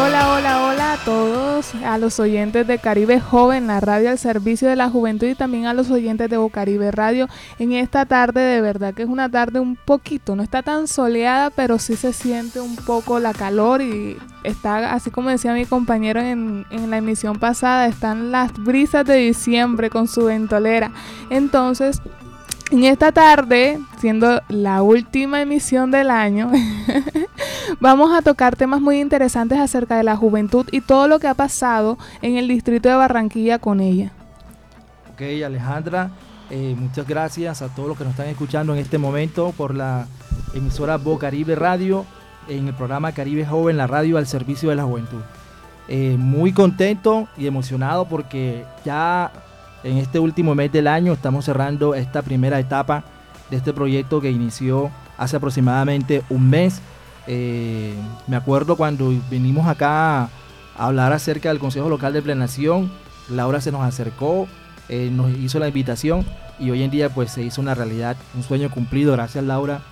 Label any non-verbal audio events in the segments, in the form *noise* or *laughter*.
Hola, hola, hola a todos, a los oyentes de Caribe Joven, la radio al servicio de la juventud y también a los oyentes de Bocaribe Radio en esta tarde, de verdad que es una tarde un poquito, no está tan soleada, pero sí se siente un poco la calor y está, así como decía mi compañero en, en la emisión pasada, están las brisas de diciembre con su ventolera. Entonces, en esta tarde, siendo la última emisión del año, *laughs* vamos a tocar temas muy interesantes acerca de la juventud y todo lo que ha pasado en el distrito de Barranquilla con ella. Ok, Alejandra, eh, muchas gracias a todos los que nos están escuchando en este momento por la emisora Caribe Radio en el programa Caribe Joven, la radio al servicio de la juventud. Eh, muy contento y emocionado porque ya en este último mes del año estamos cerrando esta primera etapa de este proyecto que inició hace aproximadamente un mes. Eh, me acuerdo cuando vinimos acá a hablar acerca del Consejo Local de Plenación, Laura se nos acercó, eh, nos hizo la invitación y hoy en día pues se hizo una realidad, un sueño cumplido. Gracias Laura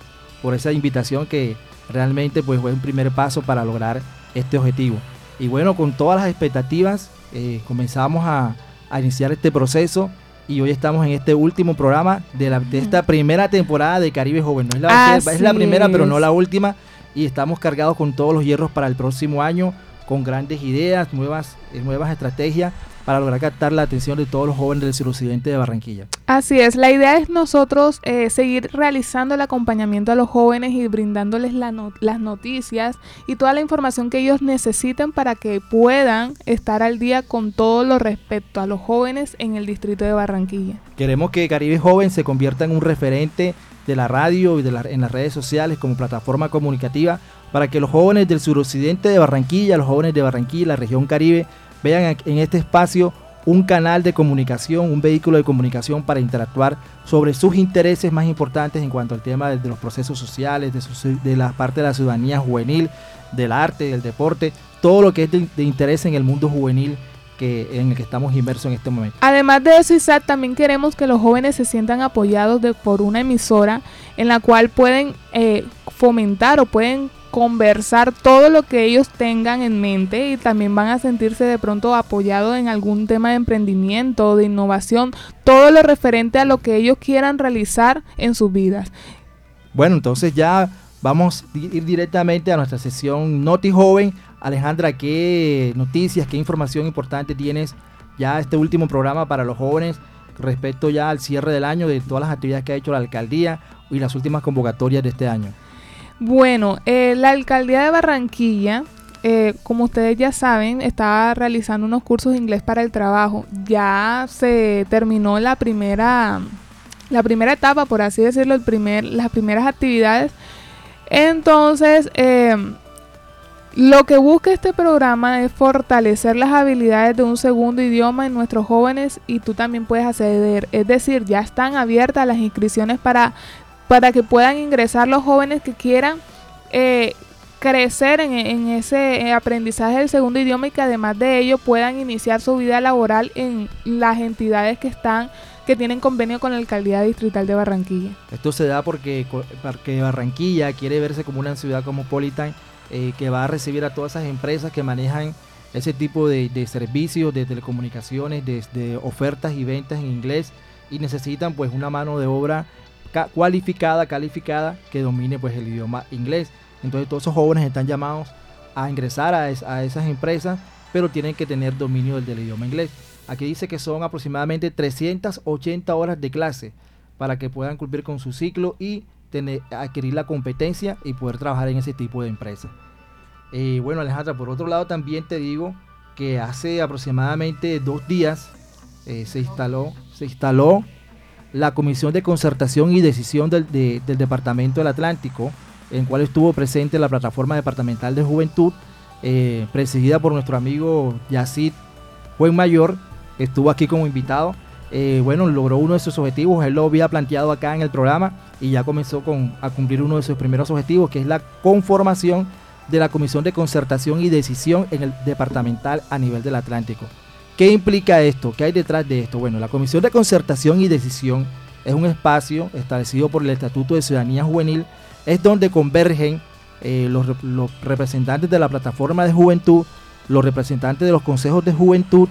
por esa invitación que realmente pues fue un primer paso para lograr este objetivo. Y bueno, con todas las expectativas eh, comenzamos a, a iniciar este proceso y hoy estamos en este último programa de, la, de esta primera temporada de Caribe Joven. No es la, es la primera, pero no la última. Y estamos cargados con todos los hierros para el próximo año, con grandes ideas, nuevas, nuevas estrategias para lograr captar la atención de todos los jóvenes del suroccidente de Barranquilla. Así es, la idea es nosotros eh, seguir realizando el acompañamiento a los jóvenes y brindándoles las noticias y toda la información que ellos necesiten para que puedan estar al día con todo lo respecto a los jóvenes en el distrito de Barranquilla. Queremos que Caribe Joven se convierta en un referente de la radio y de en las redes sociales como plataforma comunicativa para que los jóvenes del suroccidente de Barranquilla, los jóvenes de Barranquilla, la región Caribe, vean en este espacio un canal de comunicación, un vehículo de comunicación para interactuar sobre sus intereses más importantes en cuanto al tema de, los procesos sociales, de, la parte de la ciudadanía juvenil, del arte, del deporte, todo lo que es de, interés en el mundo juvenil que, en el que estamos inmersos en este momento. Además de eso, Isaac, también queremos que los jóvenes se sientan apoyados por una emisora en la cual pueden eh, fomentar o pueden conversar todo lo que ellos tengan en mente y también van a sentirse de pronto apoyados en algún tema de emprendimiento, de innovación, todo lo referente a lo que ellos quieran realizar en sus vidas. Bueno, entonces ya vamos a ir directamente a nuestra sesión Noti Joven. Alejandra, ¿qué noticias, qué información importante tienes ya este último programa para los jóvenes respecto ya al cierre del año de todas las actividades que ha hecho la alcaldía y las últimas convocatorias de este año? Bueno, eh, la alcaldía de Barranquilla, eh, como ustedes ya saben, estaba realizando unos cursos de inglés para el trabajo. Ya se terminó la primera, la primera etapa, por así decirlo, el primer, las primeras actividades. Entonces, em, lo que busca este programa es fortalecer las habilidades de un segundo idioma en nuestros jóvenes y tú también puedes acceder. Es decir, ya están abiertas las inscripciones para para que puedan ingresar los jóvenes que quieran eh, crecer en, ese aprendizaje del segundo idioma y que además de ello puedan iniciar su vida laboral en las entidades que están que tienen convenio con la alcaldía distrital de Barranquilla. Esto se da porque, porque Barranquilla quiere verse como una ciudad cosmopolitan eh, que va a recibir a todas esas empresas que manejan ese tipo de, servicios, de telecomunicaciones, de, de, ofertas y ventas en inglés y necesitan pues una mano de obra cualificada, calificada, que domine pues el idioma inglés. Entonces todos esos jóvenes están llamados a ingresar a, esas empresas, pero tienen que tener dominio del, idioma inglés. Aquí dice que son aproximadamente 380 horas de clase para que puedan cumplir con su ciclo y tener, adquirir la competencia y poder trabajar en ese tipo de empresas. Eh, bueno Alejandra, por otro lado también te digo que hace aproximadamente dos días eh, se instaló, se instaló la Comisión de Concertación y Decisión del, Departamento del Atlántico en cual estuvo presente la plataforma departamental de juventud, eh, presidida por nuestro amigo Yacid Buen Mayor, estuvo aquí como invitado. Eh, bueno, logró uno de sus objetivos, él lo había planteado acá en el programa y ya comenzó con, a cumplir uno de sus primeros objetivos, que es la conformación de la Comisión de Concertación y Decisión en el departamental a nivel del Atlántico. ¿Qué implica esto? ¿Qué hay detrás de esto? Bueno, la Comisión de Concertación y Decisión es un espacio establecido por el Estatuto de Ciudadanía Juvenil, es donde convergen eh, los, representantes de la plataforma de juventud, los representantes de los consejos de juventud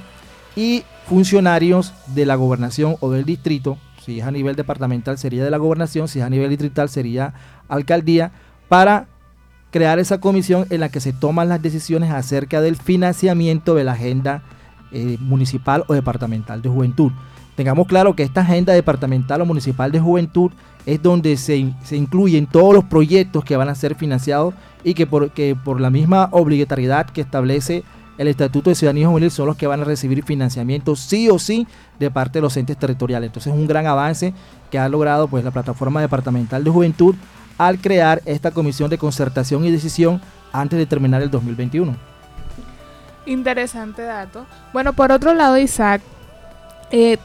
y funcionarios de la gobernación o del distrito, si es a nivel departamental sería de la gobernación, si es a nivel distrital sería alcaldía, para crear esa comisión en la que se toman las decisiones acerca del financiamiento de la agenda eh, municipal o departamental de juventud. Tengamos claro que esta agenda departamental o municipal de juventud es donde se, incluyen todos los proyectos que van a ser financiados y que por, que por la misma obligatoriedad que establece el Estatuto de Ciudadanía Juvenil son los que van a recibir financiamiento sí o sí de parte de los entes territoriales. Entonces es un gran avance que ha logrado pues la plataforma departamental de juventud al crear esta comisión de concertación y decisión antes de terminar el 2021. Interesante dato. Bueno, por otro lado, Isaac, eh,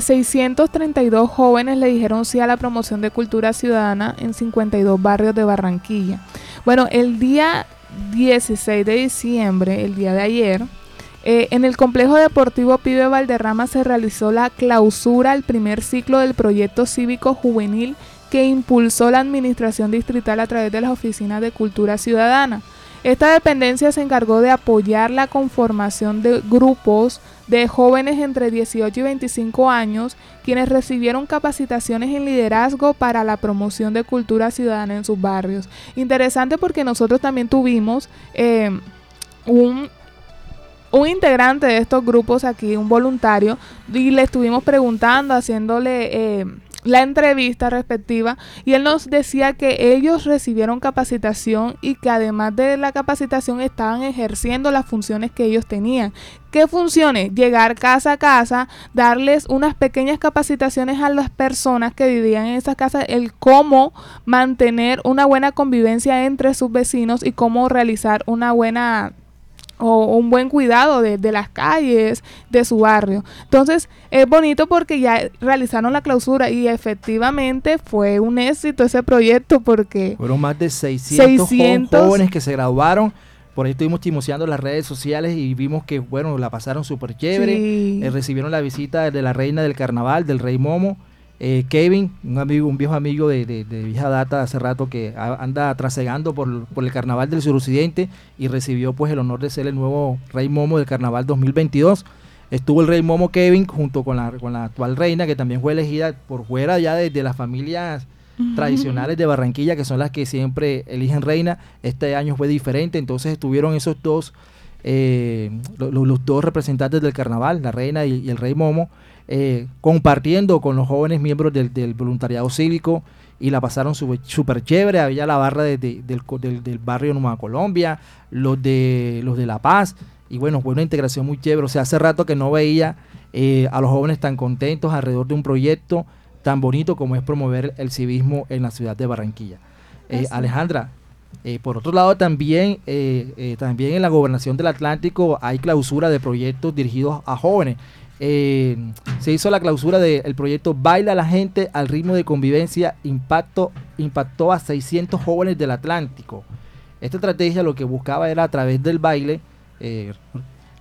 632 eh, jóvenes le dijeron sí a la promoción de cultura ciudadana en 52 barrios de Barranquilla. Bueno, el día 16 de diciembre, el día de ayer, eh, en el complejo deportivo Pibe Valderrama se realizó la clausura al primer ciclo del proyecto cívico juvenil que impulsó la administración distrital a través de las oficinas de cultura ciudadana. Esta dependencia se encargó de apoyar la conformación de grupos de jóvenes entre 18 y 25 años quienes recibieron capacitaciones en liderazgo para la promoción de cultura ciudadana en sus barrios. Interesante porque nosotros también tuvimos eh, un, integrante de estos grupos aquí, un voluntario, y le estuvimos preguntando, haciéndole... Eh, la entrevista respectiva y él nos decía que ellos recibieron capacitación y que además de la capacitación estaban ejerciendo las funciones que ellos tenían. ¿Qué funciones? Llegar casa a casa, darles unas pequeñas capacitaciones a las personas que vivían en esas casas, el cómo mantener una buena convivencia entre sus vecinos y cómo realizar una buena o un buen cuidado de, las calles, de su barrio. Entonces, es bonito porque ya realizaron la clausura y efectivamente fue un éxito ese proyecto porque... Fueron más de 600, jóvenes que se graduaron. Por ahí estuvimos chismoseando las redes sociales y vimos que, bueno, la pasaron súper chévere. Eh, recibieron la visita de la reina del carnaval, del rey Momo. Eh, Kevin, un amigo, un viejo amigo de, de, vieja data hace rato que anda trasegando por, por, el carnaval del suroccidente y recibió pues el honor de ser el nuevo rey Momo del carnaval 2022. Estuvo el rey Momo Kevin junto con la, con la actual reina que también fue elegida por fuera ya de, las familias tradicionales de Barranquilla que son las que siempre eligen reina. Este año fue diferente, entonces estuvieron esos dos, eh, los, dos representantes del carnaval, la reina y el rey Momo eh, compartiendo con los jóvenes miembros del, voluntariado cívico y la pasaron súper chévere. Había la barra del, del, barrio Nueva Colombia, los de, los de La Paz. Y bueno, fue una integración muy chévere. O sea, hace rato que no veía eh, a los jóvenes tan contentos alrededor de un proyecto tan bonito como es promover el civismo en la ciudad de Barranquilla. Eh, Alejandra, por otro lado, también, también en la gobernación del Atlántico hay clausura de proyectos dirigidos a jóvenes. Eh, se hizo la clausura del proyecto Baila la gente al ritmo de convivencia, impacto, impactó a 600 jóvenes del Atlántico. Esta estrategia lo que buscaba era a través del baile eh,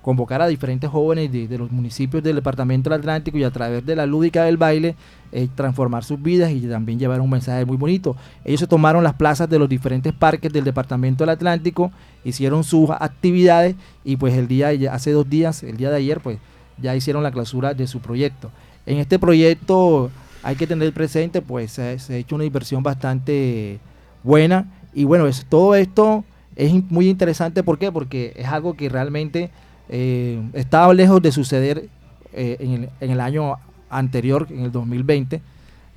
convocar a diferentes jóvenes de, los municipios del departamento del Atlántico y a través de la lúdica del baile eh, transformar sus vidas y también llevar un mensaje muy bonito. Ellos se tomaron las plazas de los diferentes parques del departamento del Atlántico, hicieron sus actividades y pues el día, hace dos días, el día de ayer, pues ya hicieron la clausura de su proyecto. En este proyecto hay que tener presente, pues se, ha hecho una inversión bastante buena y bueno, es, todo esto es muy interesante, ¿por qué? Porque es algo que realmente eh, estaba lejos de suceder eh, en, el, en, el, año anterior, en el 2020,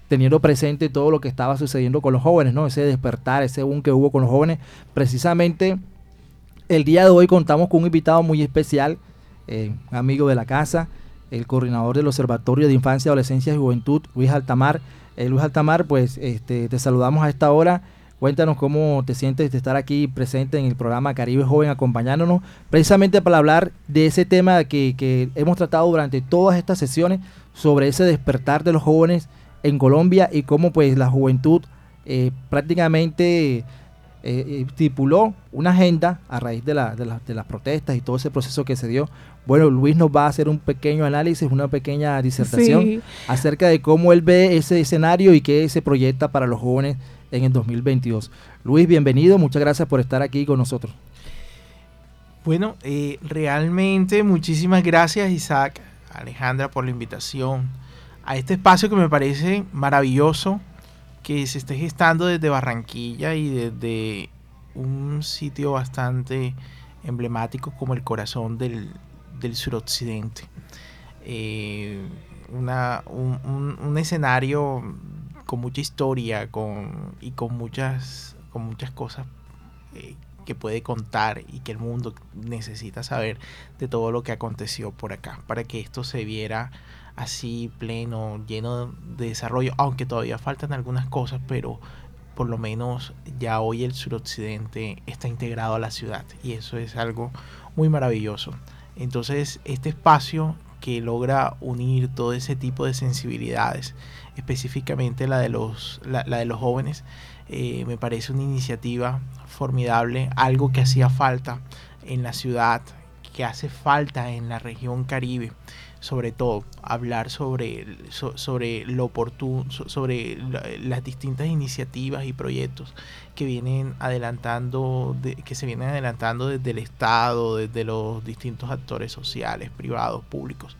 teniendo presente todo lo que estaba sucediendo con los jóvenes, ¿no? Ese despertar, ese boom que hubo con los jóvenes. Precisamente el día de hoy contamos con un invitado muy especial eh, amigo de la casa, el coordinador del Observatorio de Infancia, Adolescencia y Juventud, Luis Altamar. Eh, Luis Altamar, pues este, te saludamos a esta hora. Cuéntanos cómo te sientes de estar aquí presente en el programa Caribe Joven acompañándonos, precisamente para hablar de ese tema que, hemos tratado durante todas estas sesiones sobre ese despertar de los jóvenes en Colombia y cómo pues la juventud eh, prácticamente eh, eh, estipuló una agenda a raíz de, la, de, de, las protestas y todo ese proceso que se dio. Bueno, Luis nos va a hacer un pequeño análisis, una pequeña disertación sí. acerca de cómo él ve ese escenario y qué se proyecta para los jóvenes en el 2022. Luis, bienvenido, muchas gracias por estar aquí con nosotros. Bueno, eh, realmente muchísimas gracias Isaac, Alejandra por la invitación a este espacio que me parece maravilloso, que se esté gestando desde Barranquilla y desde un sitio bastante emblemático como el corazón del, del suroccidente. Eh, una, un, un, escenario con mucha historia con, y con muchas, con muchas cosas eh, que puede contar y que el mundo necesita saber de todo lo que aconteció por acá, para que esto se viera así pleno, lleno de desarrollo, aunque todavía faltan algunas cosas, pero por lo menos ya hoy el suroccidente está integrado a la ciudad y eso es algo muy maravilloso. Entonces este espacio que logra unir todo ese tipo de sensibilidades, específicamente la de los, la, de los jóvenes, eh, me parece una iniciativa formidable, algo que hacía falta en la ciudad, que hace falta en la región caribe sobre todo hablar sobre, so, sobre lo oportuno, so, sobre la, las distintas iniciativas y proyectos que vienen adelantando, de, que se vienen adelantando desde el Estado, desde los distintos actores sociales, privados, públicos,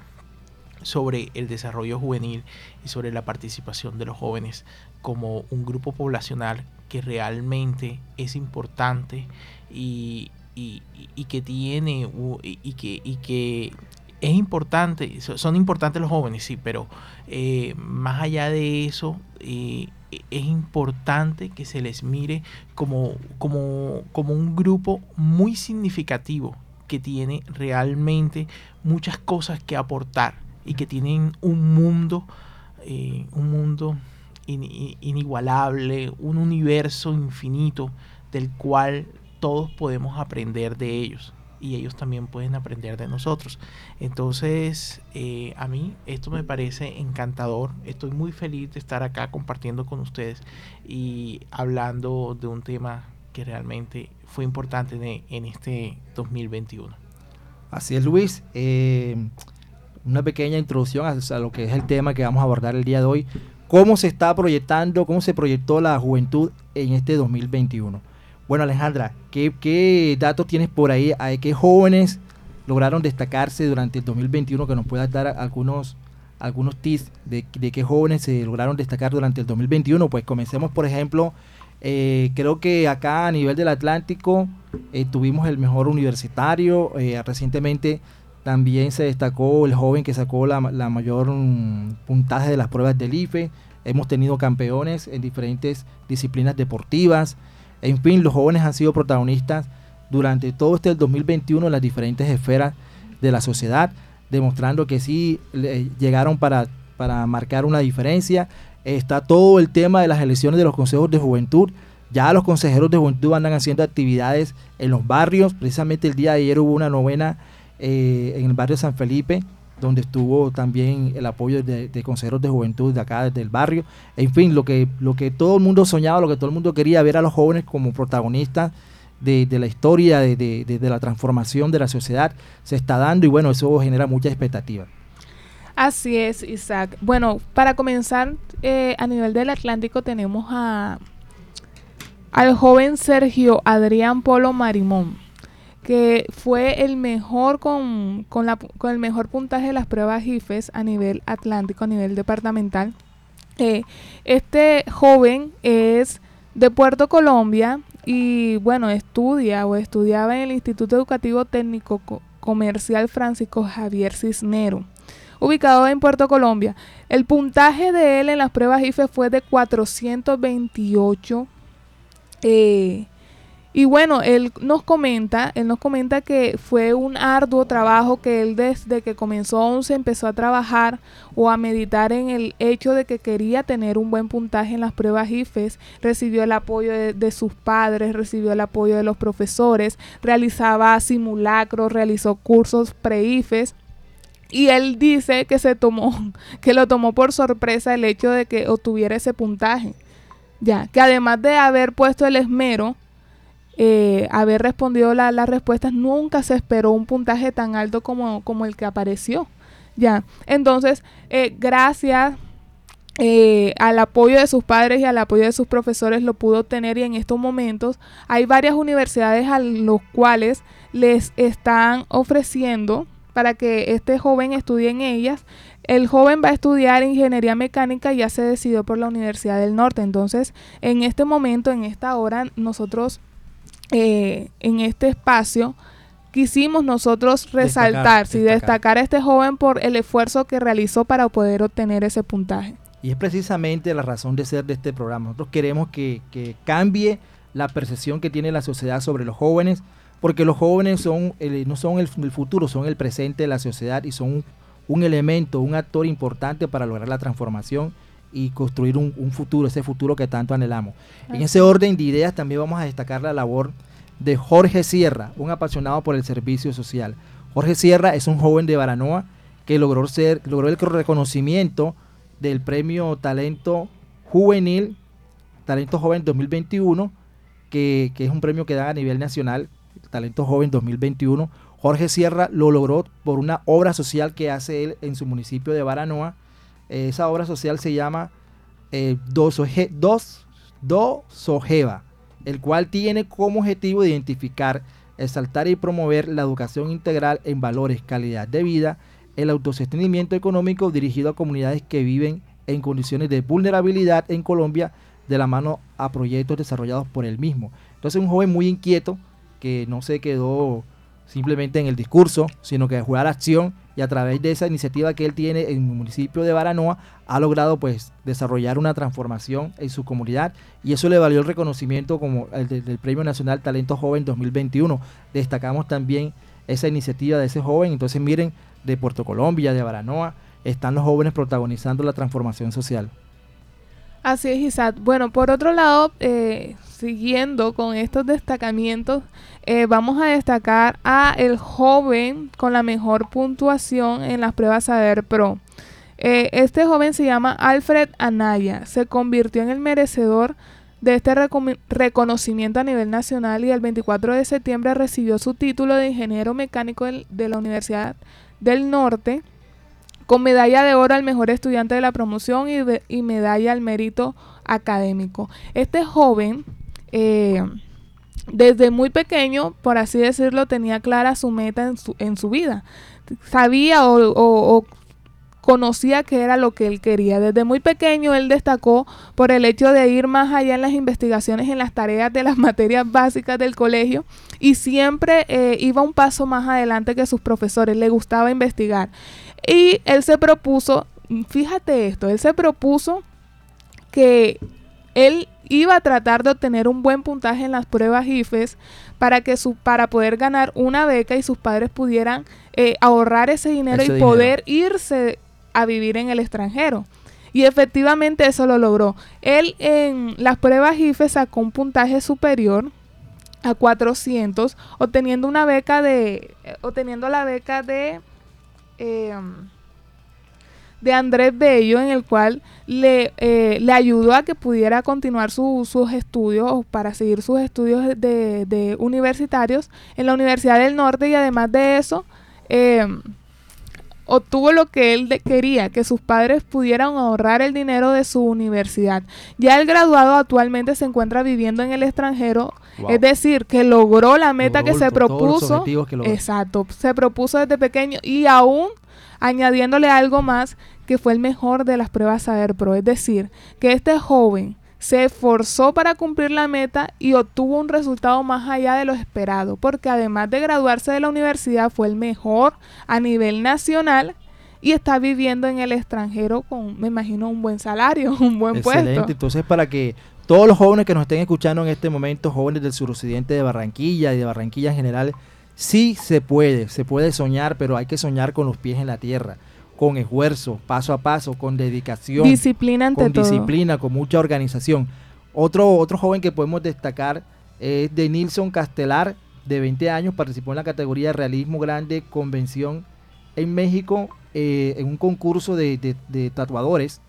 sobre el desarrollo juvenil y sobre la participación de los jóvenes como un grupo poblacional que realmente es importante y, y, y que tiene y que, y que es importante, son importantes los jóvenes, sí, pero eh, más allá de eso, eh, es importante que se les mire como, como, como un grupo muy significativo que tiene realmente muchas cosas que aportar y que tienen un mundo, eh, un mundo in, inigualable, un universo infinito del cual todos podemos aprender de ellos y ellos también pueden aprender de nosotros. Entonces, eh, a mí esto me parece encantador. Estoy muy feliz de estar acá compartiendo con ustedes y hablando de un tema que realmente fue importante en este 2021. Así es, Luis. Eh, una pequeña introducción a, a lo que es el tema que vamos a abordar el día de hoy. ¿Cómo se está proyectando, cómo se proyectó la juventud en este 2021? Bueno, Alejandra, ¿qué, ¿qué, datos tienes por ahí? ¿Hay qué jóvenes lograron destacarse durante el 2021? Que nos puedas dar algunos, algunos tips de, qué jóvenes se lograron destacar durante el 2021. Pues comencemos, por ejemplo, eh, creo que acá a nivel del Atlántico eh, tuvimos el mejor universitario. Eh, recientemente también se destacó el joven que sacó la, mayor um, puntaje de las pruebas del IFE. Hemos tenido campeones en diferentes disciplinas deportivas. En fin, los jóvenes han sido protagonistas durante todo este 2021 en las diferentes esferas de la sociedad, demostrando que sí llegaron para, para marcar una diferencia. Está todo el tema de las elecciones de los consejos de juventud. Ya los consejeros de juventud andan haciendo actividades en los barrios. Precisamente el día de ayer hubo una novena eh, en el barrio San Felipe, donde estuvo también el apoyo de, consejeros de juventud de acá, del barrio. En fin, lo que, lo que todo el mundo soñaba, lo que todo el mundo quería ver a los jóvenes como protagonistas de, de la historia, de, de, la transformación de la sociedad, se está dando y bueno, eso genera mucha expectativa. Así es, Isaac. Bueno, para comenzar, eh, a nivel del Atlántico tenemos a al joven Sergio Adrián Polo Marimón que fue el mejor con, con, la, con, el mejor puntaje de las pruebas IFES a nivel atlántico, a nivel departamental. Eh, este joven es de Puerto Colombia y bueno, estudia o estudiaba en el Instituto Educativo Técnico Co Comercial Francisco Javier Cisnero, ubicado en Puerto Colombia. El puntaje de él en las pruebas IFE fue de 428. Eh, Y bueno, él nos comenta, él nos comenta que fue un arduo trabajo que él desde que comenzó se empezó a trabajar o a meditar en el hecho de que quería tener un buen puntaje en las pruebas IFES, recibió el apoyo de, de sus padres, recibió el apoyo de los profesores, realizaba simulacros, realizó cursos pre-IFES y él dice que se tomó, *laughs* que lo tomó por sorpresa el hecho de que obtuviera ese puntaje. Ya, que además de haber puesto el esmero, eh, haber respondido las respuestas, nunca se esperó un puntaje tan alto como, como el que apareció. Ya, entonces, eh, gracias eh, al apoyo de sus padres y al apoyo de sus profesores lo pudo obtener y en estos momentos hay varias universidades a los cuales les están ofreciendo para que este joven estudie en ellas. El joven va a estudiar ingeniería mecánica y ya se decidió por la Universidad del Norte. Entonces, en este momento, en esta hora, nosotros eh, en este espacio, quisimos nosotros resaltar, y destacar a este joven por el esfuerzo que realizó para poder obtener ese puntaje. Y es precisamente la razón de ser de este programa. Nosotros queremos que, cambie la percepción que tiene la sociedad sobre los jóvenes, porque los jóvenes son no son el, futuro, son el presente de la sociedad y son un, elemento, un actor importante para lograr la transformación y construir un, futuro, ese futuro que tanto anhelamos. En ese orden de ideas también vamos a destacar la labor de Jorge Sierra, un apasionado por el servicio social. Jorge Sierra es un joven de Baranoa que logró, ser, logró el reconocimiento del premio Talento Juvenil, Talento Joven 2021, que, que es un premio que da a nivel nacional, Talento Joven 2021. Jorge Sierra lo logró por una obra social que hace él en su municipio de Baranoa, esa obra social se llama eh, Dos, Sojeva, el cual tiene como objetivo identificar, exaltar y promover la educación integral en valores, calidad de vida, el autosostenimiento económico dirigido a comunidades que viven en condiciones de vulnerabilidad en Colombia de la mano a proyectos desarrollados por él mismo. Entonces un joven muy inquieto que no se quedó simplemente en el discurso, sino que jugar acción y a través de esa iniciativa que él tiene en el municipio de Baranoa ha logrado pues desarrollar una transformación en su comunidad y eso le valió el reconocimiento como el del Premio Nacional Talento Joven 2021. Destacamos también esa iniciativa de ese joven, entonces miren, de Puerto Colombia, de Baranoa, están los jóvenes protagonizando la transformación social. Así es, Isaac. Bueno, por otro lado, eh, siguiendo con estos destacamientos, eh, vamos a destacar a el joven con la mejor puntuación en las pruebas Saber Pro. Eh, este joven se llama Alfred Anaya. Se convirtió en el merecedor de este reconocimiento a nivel nacional y el 24 de septiembre recibió su título de ingeniero mecánico de la Universidad del Norte con medalla de oro al mejor estudiante de la promoción y, medalla al mérito académico. Este joven, eh, desde muy pequeño, por así decirlo, tenía clara su meta en su, en su vida. Sabía o, conocía que era lo que él quería. Desde muy pequeño él destacó por el hecho de ir más allá en las investigaciones, en las tareas de las *laughs* materias básicas del colegio y siempre eh, iba un paso más adelante que sus profesores, le gustaba investigar. Y él se propuso, fíjate esto, él se propuso que él iba a tratar de obtener un buen puntaje en las pruebas IFES para que su, para poder ganar una beca y sus padres pudieran eh, ahorrar ese dinero y poder irse a vivir en el extranjero. Y efectivamente eso lo logró. Él en las pruebas IFES sacó un puntaje superior a 400, obteniendo una beca de, eh, obteniendo la beca de Em, de Andrés Bello, en el cual le, eh, le ayudó a que pudiera continuar sus estudios para seguir sus estudios de, universitarios en la Universidad del Norte y además de eso em, obtuvo lo que él quería, que sus padres pudieran ahorrar el dinero de su universidad. Ya el graduado actualmente se encuentra viviendo en el extranjero, es decir, que logró la meta que se propuso. exacto, se propuso desde pequeño y aún añadiéndole algo más que fue el mejor de las pruebas Saber Pro, es decir, que este joven se esforzó para cumplir la meta y obtuvo un resultado más allá de lo esperado, porque además de graduarse de la universidad fue el mejor a nivel nacional y está viviendo en el extranjero con, me imagino, un buen salario, *laughs* un buen Excelente. puesto. Entonces, para que todos los jóvenes que nos estén escuchando en este momento, jóvenes del suroccidente de Barranquilla y de Barranquilla en general, sí se puede, se puede soñar, pero hay que soñar con los pies en la tierra, con esfuerzo, paso a paso, con dedicación, disciplina ante con todo. disciplina, con mucha organización. Otro, otro joven que podemos destacar es de Nilson Castelar, de 20 años, participó en la categoría realismo grande convención en México eh, en un concurso de, de- de tatuadores.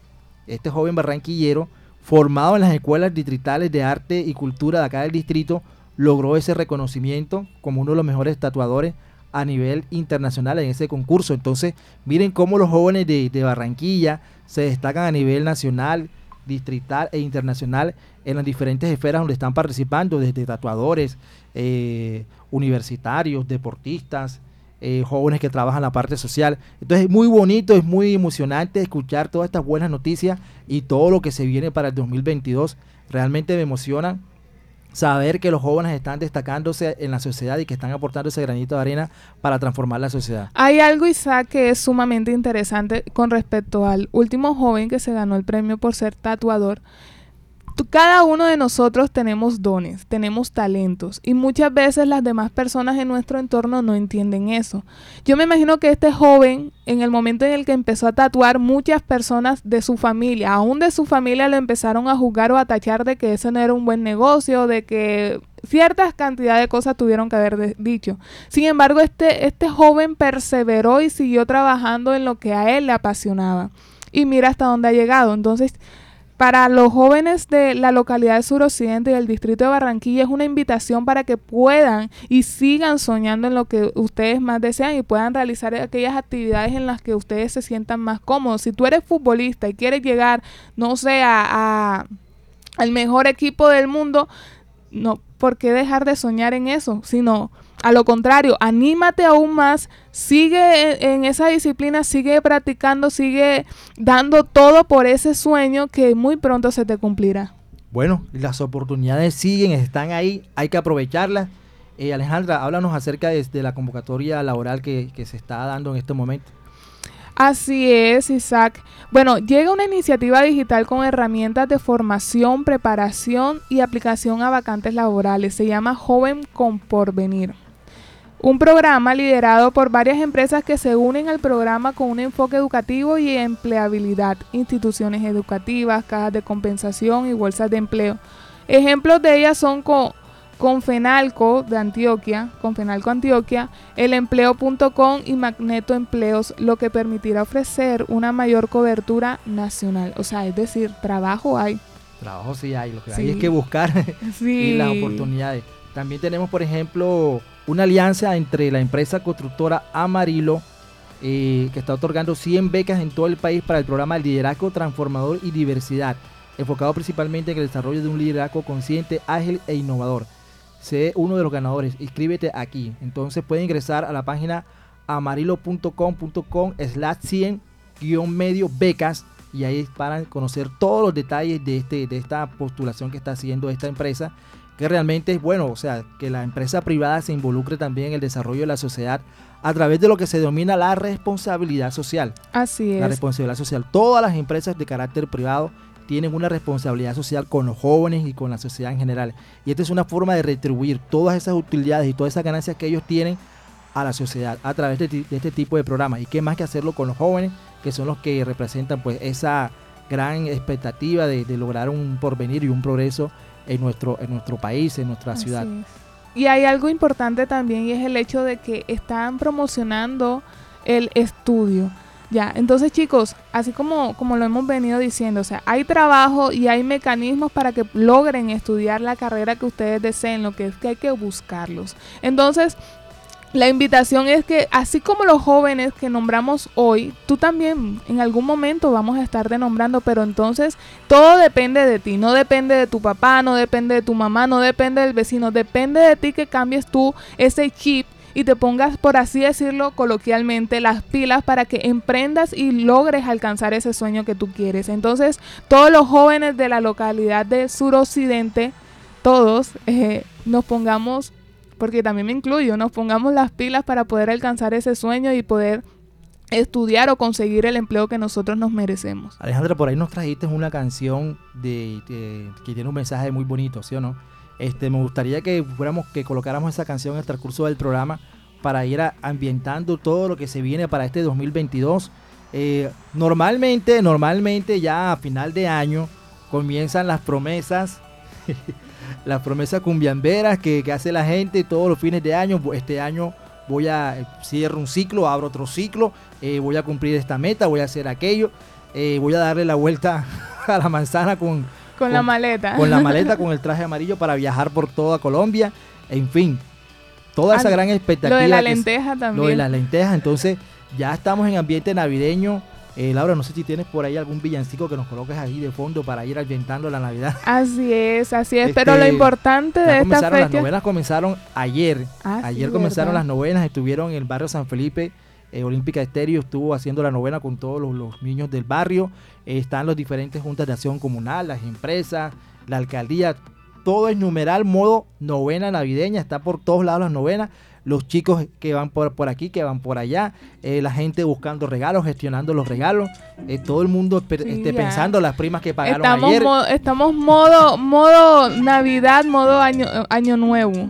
Este joven barranquillero, formado en las escuelas distritales de arte y cultura de acá del distrito, logró ese reconocimiento como uno de los mejores tatuadores a nivel internacional en ese concurso. Entonces, miren cómo los jóvenes de, Barranquilla se destacan a nivel nacional, distrital e internacional en las diferentes esferas donde están participando, desde tatuadores, eh, universitarios, deportistas, eh, jóvenes que trabajan la parte social. Entonces es muy bonito, es muy emocionante escuchar todas estas buenas noticias y todo lo que se viene para el 2022. Realmente me emociona saber que los jóvenes están destacándose en la sociedad y que están aportando ese granito de arena para transformar la sociedad. Hay algo, Isaac, que es sumamente interesante con respecto al último joven que se ganó el premio por ser tatuador. Cada uno de nosotros tenemos dones, tenemos talentos y muchas veces las demás personas en nuestro entorno no entienden eso. Yo me imagino que este joven, en el momento en el que empezó a tatuar, muchas personas de su familia, aún de su familia, lo empezaron a juzgar o a tachar de que ese no era un buen negocio, de que ciertas cantidades de cosas tuvieron que haber dicho. Sin embargo, este, este joven perseveró y siguió trabajando en lo que a él le apasionaba. Y mira hasta dónde ha llegado. Entonces, para los jóvenes de la localidad del suroccidente y del distrito de Barranquilla es una invitación para que puedan y sigan soñando en lo que ustedes más desean y puedan realizar aquellas actividades en las que ustedes se sientan más cómodos. Si tú eres futbolista y quieres llegar, no sé, a, a- al mejor equipo del mundo, no, ¿por qué dejar de soñar en eso? Sino, a lo contrario, anímate aún más, sigue en, esa disciplina, sigue practicando, sigue dando todo por ese sueño que muy pronto se te cumplirá. Bueno, las oportunidades siguen, están ahí, hay que aprovecharlas. Eh, Alejandra, háblanos acerca de, de la convocatoria laboral que, que se está dando en este momento. Así es, Isaac. Bueno, llega una iniciativa digital con herramientas de formación, preparación y aplicación a vacantes laborales. Se llama Joven con Porvenir. Un programa liderado por varias empresas que se unen al programa con un enfoque educativo y empleabilidad, instituciones educativas, cajas de compensación y bolsas de empleo. Ejemplos de ellas son con, Confenalco de Antioquia, Confenalco Antioquia, elempleo.com y Magneto Empleos, lo que permitirá ofrecer una mayor cobertura nacional. O sea, es decir, trabajo hay. Trabajo sí hay, lo que Sí. hay es que buscar Sí. *laughs* y las oportunidades. También tenemos, por ejemplo, una alianza entre la empresa constructora Amarillo, eh, que está otorgando 100 becas en todo el país para el programa Liderazgo Transformador y Diversidad, enfocado principalmente en el desarrollo de un liderazgo consciente, ágil e innovador. Sé uno de los ganadores, inscríbete aquí. Entonces pueden ingresar a la página amarillo.com.com slash 100 guion medio becas y ahí van a conocer todos los detalles de, este, de esta postulación que está haciendo esta empresa que realmente es bueno, o sea, que la empresa privada se involucre también en el desarrollo de la sociedad a través de lo que se denomina la responsabilidad social. Así La es. responsabilidad social. Todas las empresas de carácter privado tienen una responsabilidad social con los jóvenes y con la sociedad en general. Y esta es una forma de retribuir todas esas utilidades y todas esas ganancias que ellos tienen a la sociedad a través de, este tipo de programas. Y qué más que hacerlo con los jóvenes, que son los que representan pues esa gran expectativa de, de lograr un porvenir y un progreso en nuestro, en nuestro país, en nuestra Así ciudad. es. Y hay algo importante también y es el hecho de que están promocionando el estudio. Ya, entonces chicos, así como, como lo hemos venido diciendo, o sea, hay trabajo y hay mecanismos para que logren estudiar la carrera que ustedes deseen, lo que es que hay que buscarlos. Entonces, la invitación es que así como los jóvenes que nombramos hoy, tú también en algún momento vamos a estar de nombrando, pero entonces todo depende de ti, no depende de tu papá, no depende de tu mamá, no depende del vecino, depende de ti que cambies tú ese chip y te pongas, por así decirlo coloquialmente, las pilas para que emprendas y logres alcanzar ese sueño que tú quieres. Entonces, todos los jóvenes de la localidad de suroccidente, todos eh, nos pongamos, porque también me incluyo, nos pongamos las pilas para poder alcanzar ese sueño y poder estudiar o conseguir el empleo que nosotros nos merecemos. Alejandra, por ahí nos trajiste una canción de, que tiene un mensaje muy bonito, ¿sí o no? Este, me gustaría que fuéramos, que colocáramos esa canción en el transcurso del programa para ir ambientando todo lo que se viene para este 2022. Eh, normalmente, normalmente ya a final de año comienzan las promesas, *laughs* las promesas cumbiamberas que, que hace la gente todos los fines de año. Este año voy a eh, cierro un ciclo, abro otro ciclo, eh, voy a cumplir esta meta, voy a hacer aquello, eh, voy a darle la vuelta *laughs* a la manzana con, Con, la maleta. con la maleta, *laughs* con el traje amarillo para viajar por toda Colombia, en fin, toda esa Ah, gran expectativa. Lo de la que lenteja también. lo de las lentejas, entonces ya estamos en ambiente navideño. Eh, Laura, no sé si tienes por ahí algún villancico que nos coloques ahí de fondo para ir ambientando la Navidad. *laughs* Así es, así es. Este, Pero lo importante Ya de esta comenzaron, las fecha. novenas comenzaron ayer. Ah, sí, Ayer comenzaron ¿verdad? las novenas, estuvieron en el barrio San Felipe, eh, Olímpica Estéreo estuvo haciendo la novena con todos los, los niños del barrio. Eh, están las diferentes juntas de acción comunal, las empresas, la alcaldía. Todo es numeral, modo novena navideña, está por todos lados las novenas. Los chicos que van por, por aquí, que van por allá, eh, la gente buscando regalos, gestionando los regalos, eh, todo el mundo espe- Sí, este, pensando las primas que pagaron Estamos, ayer. mo- estamos modo, modo Navidad, modo año, año nuevo.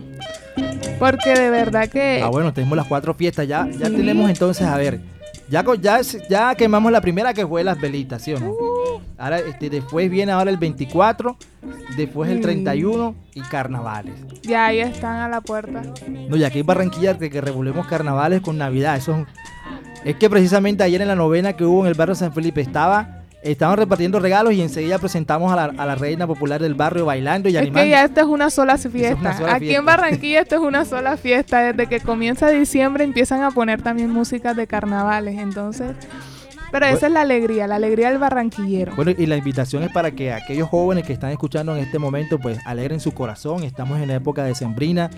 Porque de verdad que Ah, bueno, tenemos las cuatro fiestas. Ya, ya tenemos entonces, a ver. Ya, ya, ya quemamos la primera que fue las velitas, ¿sí o no? Uh. Ahora, este, después viene ahora el 24, después el Sí. 31 y carnavales. ya ahí están a la puerta. No, y aquí en Barranquilla que, que revolvemos carnavales con Navidad. Eso es, es que precisamente ayer en la novena que hubo en el barrio San Felipe estaba, estaban repartiendo regalos y enseguida presentamos a la, a la reina popular del barrio bailando y Es animando. que ya esta es una sola es una fiesta. sola Aquí fiesta. en Barranquilla esto es una sola fiesta. Desde que comienza diciembre empiezan a poner también música de carnavales. Entonces, pero esa es la alegría, la alegría del barranquillero. Bueno, y la invitación es para que aquellos jóvenes que están escuchando en este momento, pues alegren su corazón. Estamos en la época de sembrina.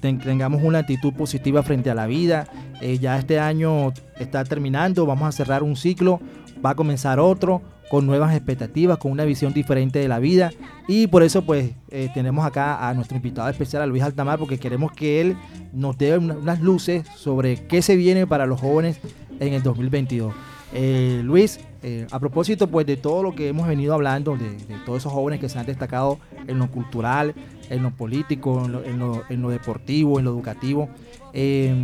Tengamos una actitud positiva frente a la vida. Eh, ya este año está terminando, vamos a cerrar un ciclo, va a comenzar otro con nuevas expectativas, con una visión diferente de la vida. Y por eso pues eh, tenemos acá a nuestro invitado especial, a Luis Altamar, porque queremos que él nos dé una- unas luces sobre qué se viene para los jóvenes en el 2022. Eh, Luis, a propósito pues de todo lo que hemos venido hablando, de todos esos jóvenes que se han destacado en lo cultural, en lo político, en lo, en lo- deportivo, en lo educativo, eh,